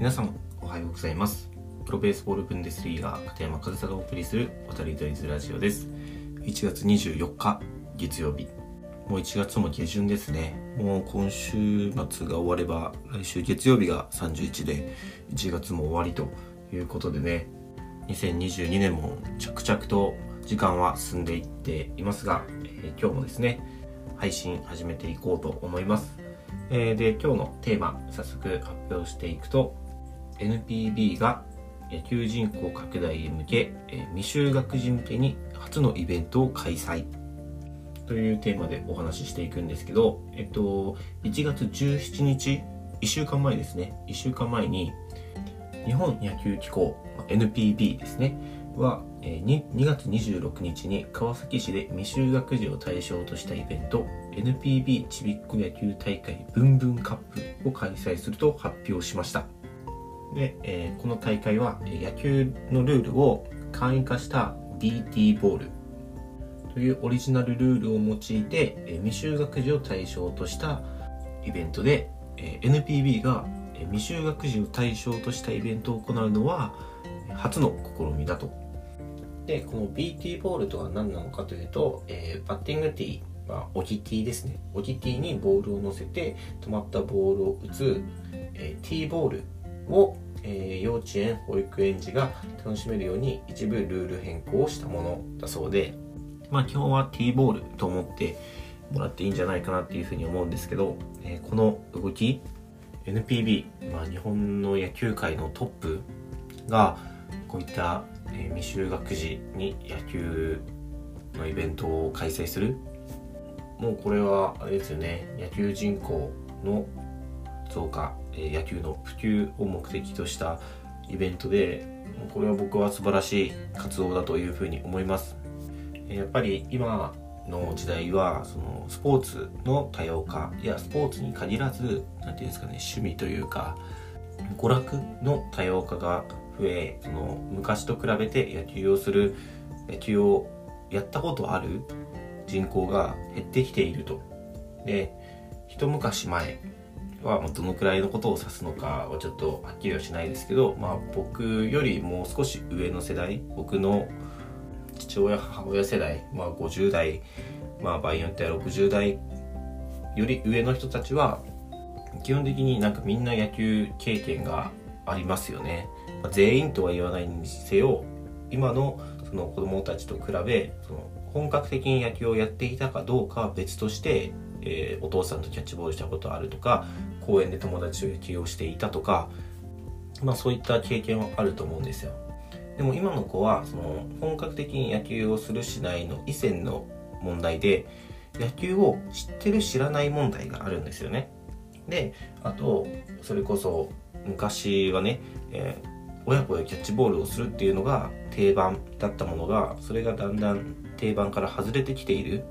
皆さんおはようございます。プロベースボールブンデスリーガー片山和沙がお送りする渡り鳥ズラジオです。1月24日月曜日。もう1月も下旬ですね。もう今週末が終われば来週月曜日が31で1月も終わりということでね。2022年も着々と時間は進んでいっていますが、えー、今日もですね配信始めていこうと思います。えー、で今日のテーマ早速発表していくと NPB が野球人口拡大へ向け、未就学児向けに初のイベントを開催。というテーマでお話ししていくんですけど、えっと、1月17日1週間前ですね。1週間前に日本野球機構 NPB ですねは 2, 2月26日に川崎市で未就学児を対象としたイベント NPB ちびっこ野球大会ブンブンカップを開催すると発表しました。で、えー、この大会は野球のルールを簡易化した BT ボールというオリジナルルールを用いて、え未就学児を対象としたイベントで、え NPB が未就学児を対象としたイベントを行うのは初の試みだと。でこの BT ボールとは何なのかというと、えー、バッティングティー、まあ、オキティーですね。オキティーにボールを乗せて止まったボールを打つ、えー、T ボールを、えー、幼稚園保育園児が楽しめるように一部ルール変更をしたものだそうでまあ基本は T ボールと思ってもらっていいんじゃないかなっていうふうに思うんですけど、えー、この動き NPB、まあ、日本の野球界のトップがこういったえー、未就学児に野球のイベントを開催する。もうこれはあれですよね野球人口の増加、野球の普及を目的としたイベントでこれは僕は素晴らしい活動だというふうに思います、やっぱり今の時代はそのスポーツの多様化やスポーツに限らず何ていうんですかね趣味というか娯楽の多様化が増えその昔と比べて野球をする野球をやったことある人口が減ってきていると。で一昔前はどのくらいのことを指すのかはちょっとはっきりはしないですけど、まあ、僕よりもう少し上の世代僕の父親母親世代、まあ、50代、まあ、場合によっては60代より上の人たちは基本的になんかみんな野球経験がありますよね。まあ、全員とは言わないにせよ今のその子供たちと比べその本格的に野球をやっていたかどうかは別として、えー、お父さんとキャッチボールしたことあるとか公園で友達と野球をしていたとか、まあ、そういった経験はあると思うんですよ。でも今の子はその本格的に野球をするしないの以前の問題で野球を知ってる知らない問題があるんですよね。であとそれこそ昔はね、えー親子でキャッチボールをするっていうのが定番だったものがそれがだんだん定番から外れてきている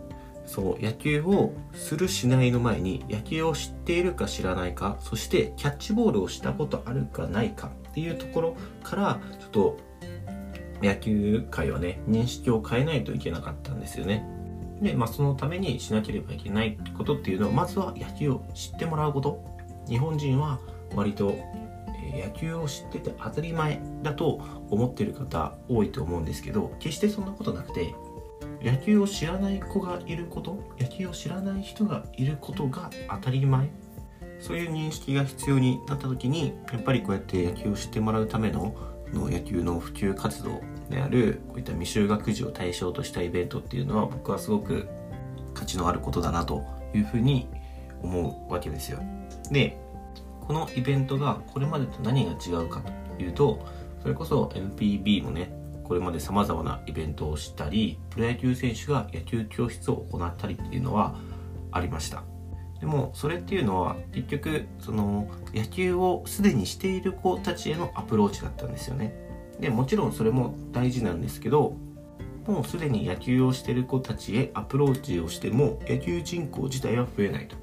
そう野球をするしないの前に野球を知っているか知らないかそしてキャッチボールをしたことあるかないかっていうところからちょっと野球界はね認識を変えないといけなかったんですよね。で、まあ、そのためにしなければいけないことっていうのはまずは野球を知ってもらうこと。日本人は割と野球を知ってて当たり前だと思ってる方多いと思うんですけど決してそんなことなくて野球を知らない子がいること？野球を知らない人がいることが当たり前？そういう認識が必要になった時にやっぱりこうやって野球を知ってもらうためのの野球の普及活動であるこういった未就学児を対象としたイベントっていうのは僕はすごく価値のあることだなというふうに思うわけですよ。でこのイベントがこれまでと何が違うかというとそれこそ NPB もねこれまで様々なイベントをしたりプロ野球選手が野球教室を行ったりっていうのはありました。でもそれっていうのは結局その野球をすでにしている子たちへのアプローチだったんですよね。でもちろんそれも大事なんですけどもうすでに野球をしている子たちへアプローチをしても野球人口自体は増えないと。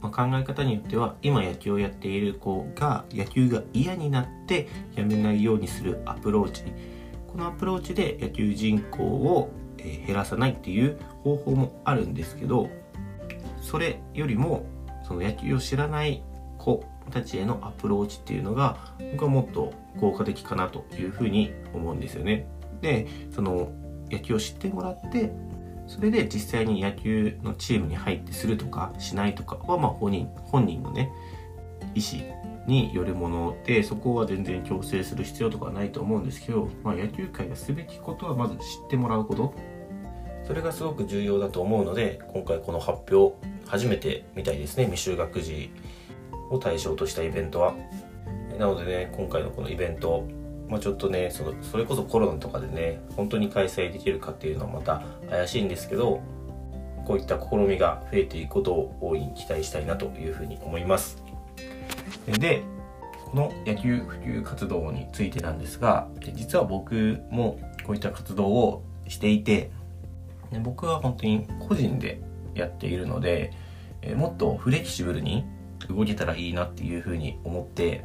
まあ、考え方によっては今野球をやっている子が野球が嫌になってやめないようにするアプローチ。このアプローチで野球人口を減らさないっていう方法もあるんですけどそれよりもその野球を知らない子たちへのアプローチっていうのが僕はもっと効果的かなというふうに思うんですよね。でその野球を知ってもらってそれで実際に野球のチームに入ってするとかしないとかはまあ本人本人のね意思によるものでそこは全然強制する必要とかはないと思うんですけど、まあ、野球界がすべきことはまず知ってもらうこと。それがすごく重要だと思うので今回この発表初めてみたいですね。未就学児を対象としたイベントは。なのでね今回のこのイベントまあ、ちょっとねそのそれこそコロナとかでね本当に開催できるかっていうのはまた怪しいんですけどこういった試みが増えていくことを大いに期待したいなというふうに思います。でこの野球普及活動についてなんですが実は僕もこういった活動をしていて僕は本当に個人でやっているのでもっとフレキシブルに動けたらいいなっていうふうに思って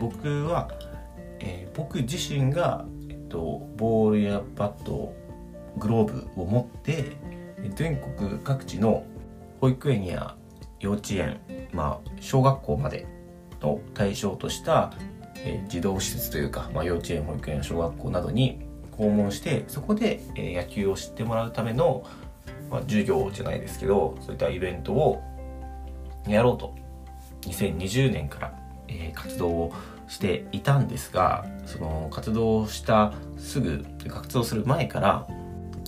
僕は、えー、僕自身が、えっと、ボールやバットグローブを持って全国各地の保育園や幼稚園、まあ、小学校までの対象とした、え、児童施設というか、まあ、幼稚園保育園小学校などに訪問してそこで、え、野球を知ってもらうための、まあ、授業じゃないですけどそういったイベントをやろうと2020年から、え、活動をしていたんですがその活動したすぐ活動する前から、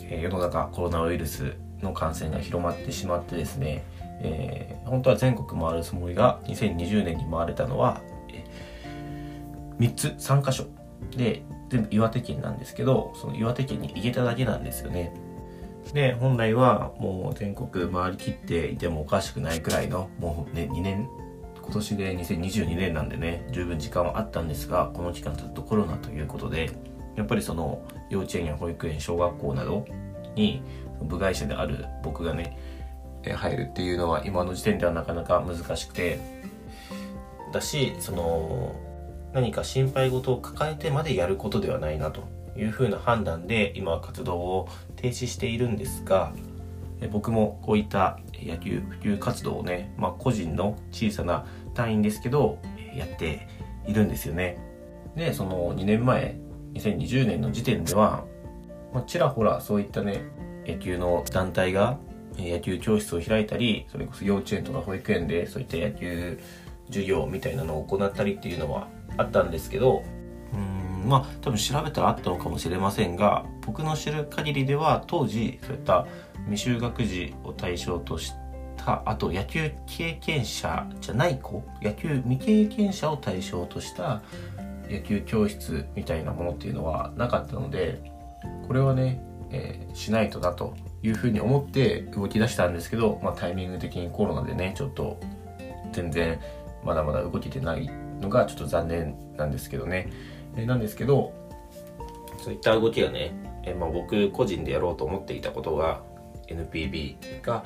え、世の中コロナウイルスの感染が広まってしまってですね、えー、本当は全国回るつもりが2020年に回れたのは、3つ3箇所で全部岩手県なんですけどその岩手県に行けただけなんですよね。で本来はもう全国回りきっていてもおかしくないくらいのもうね2年今年で2022年なんでね十分時間はあったんですがこの期間ずっとコロナということでやっぱりその幼稚園や保育園小学校などに部外者である僕がね入るっていうのは今の時点ではなかなか難しくてだしその何か心配事を抱えてまでやることではないなというふうな判断で今は活動を停止しているんですが僕もこういった野球普及活動をね、まあ、個人の小さな単位ですけどやっているんですよね。でその2年前2020年の時点では、まあ、ちらほらそういったね野球の団体が野球教室を開いたりそれこそ幼稚園とか保育園でそういった野球授業みたいなのを行ったりっていうのはあったんですけどうんまあ多分調べたらあったのかもしれませんが僕の知る限りでは当時そういった未就学児を対象としたあと野球経験者じゃない子野球未経験者を対象とした野球教室みたいなものっていうのはなかったのでこれはね、えー、しないとなというふうに思って動き出したんですけど、まあ、タイミング的にコロナでねちょっと全然まだまだ動けてないのがちょっと残念なんですけどね、え、なんですけどそういった動きがね、え、まあ、僕個人でやろうと思っていたことが NPB が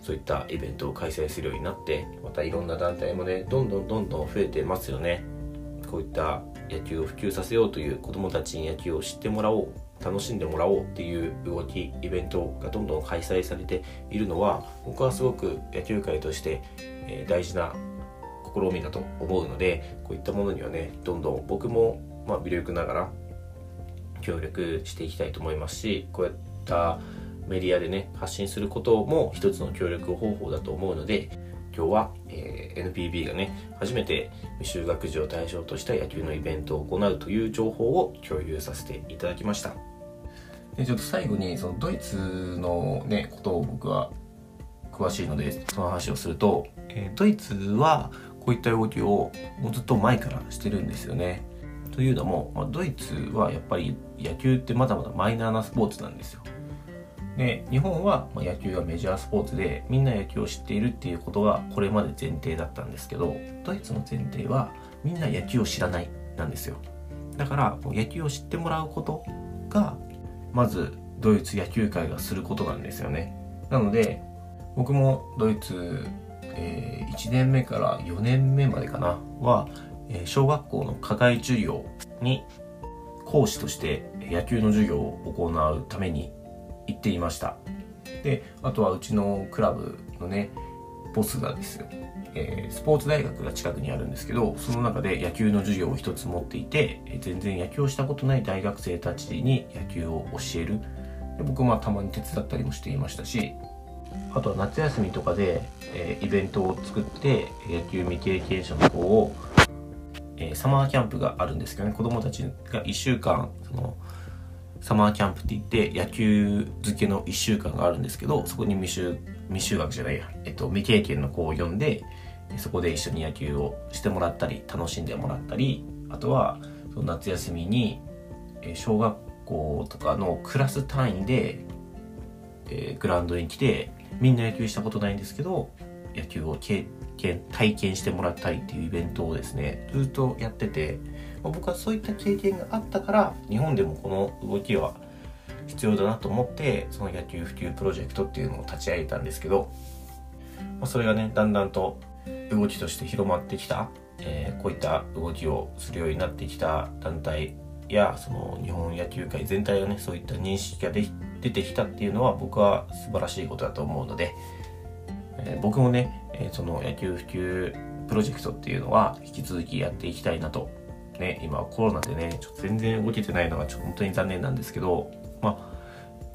そういったイベントを開催するようになってまたいろんな団体もねどんどんどんどん増えてますよね。こういった野球を普及させようという子どもたちに野球を知ってもらおう。楽しんでもらおうっていう動きイベントがどんどん開催されているのは僕はすごく野球界として、大事な試みだと思うのでこういったものにはねどんどん僕も、まあ、微力ながら協力していきたいと思いますしこういったメディアでね発信することも一つの協力方法だと思うので今日は、えー、NPB がね初めて未就学児を対象とした野球のイベントを行うという情報を共有させていただきました。でちょっと最後にそのドイツのねことを僕は詳しいのでその話をすると、えー、ドイツはこういった動きをもうずっと前からしてるんですよね。というのも、まあ、ドイツはやっぱり野球ってまだまだマイナーなスポーツなんですよ。で日本は野球がメジャースポーツでみんな野球を知っているっていうことがこれまで前提だったんですけどドイツの前提はみんな野球を知らないなんですよ。だから野球を知ってもらうことがまずドイツ野球界がすることなんですよね。なので僕もドイツ、えー、1年目から4年目までかな。は、えー、小学校の課外授業に講師として野球の授業を行うために行っていました。であとはうちのクラブのねボスがですよ、えー、スポーツ大学が近くにあるんですけど、その中で野球の授業を一つ持っていて、全然野球をしたことない大学生たちに野球を教える。で僕はたまに手伝ったりもしていましたし、あとは夏休みとかで、えー、イベントを作って野球未経験者の子を、え、サマーキャンプがあるんですけどね子供たちが1週間そのサマーキャンプって言って野球漬けの1週間があるんですけどそこに未就未就学じゃないや、えっと、未経験の子を呼んでそこで一緒に野球をしてもらったり楽しんでもらったりあとはその夏休みに小学校とかのクラス単位で、えー、グラウンドに来てみんな野球したことないんですけど野球を経験体験してもらったりっていうイベントをですねずっとやってて、まあ、僕はそういった経験があったから日本でもこの動きは必要だなと思ってその野球普及プロジェクトっていうのを立ち上げたんですけど、まあ、それがねだんだんと動きとして広まってきた、えー、こういった動きをするようになってきた団体やその日本野球界全体がねそういった認識がで出てきたっていうのは僕は素晴らしいことだと思うので、えー、僕もね、え、その野球普及プロジェクトっていうのは引き続きやっていきたいなと。ね今コロナでねちょっと全然動けてないのがちょっと本当に残念なんですけど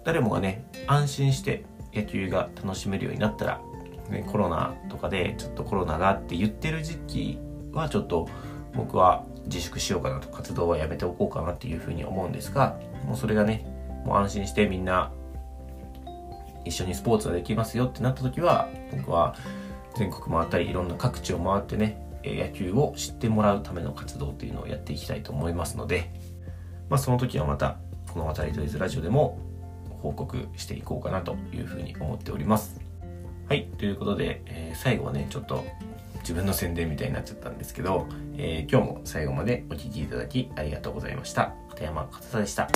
誰もがね安心して野球が楽しめるようになったら、ね、コロナとかでちょっとコロナがって言ってる時期はちょっと僕は自粛しようかなと活動はやめておこうかなっていうふうに思うんですがもうそれがねもう安心してみんな一緒にスポーツができますよってなった時は僕は全国回ったりいろんな各地を回ってね野球を知ってもらうための活動っていうのをやっていきたいと思いますので、まあ、その時はまたこの渡り鳥ズラジオでも報告していこうかなというふうに思っております。はい。ということで、えー、最後はね、ちょっと自分の宣伝みたいになっちゃったんですけど、えー、今日も最後までお聴きいただきありがとうございました。片山勝田でした。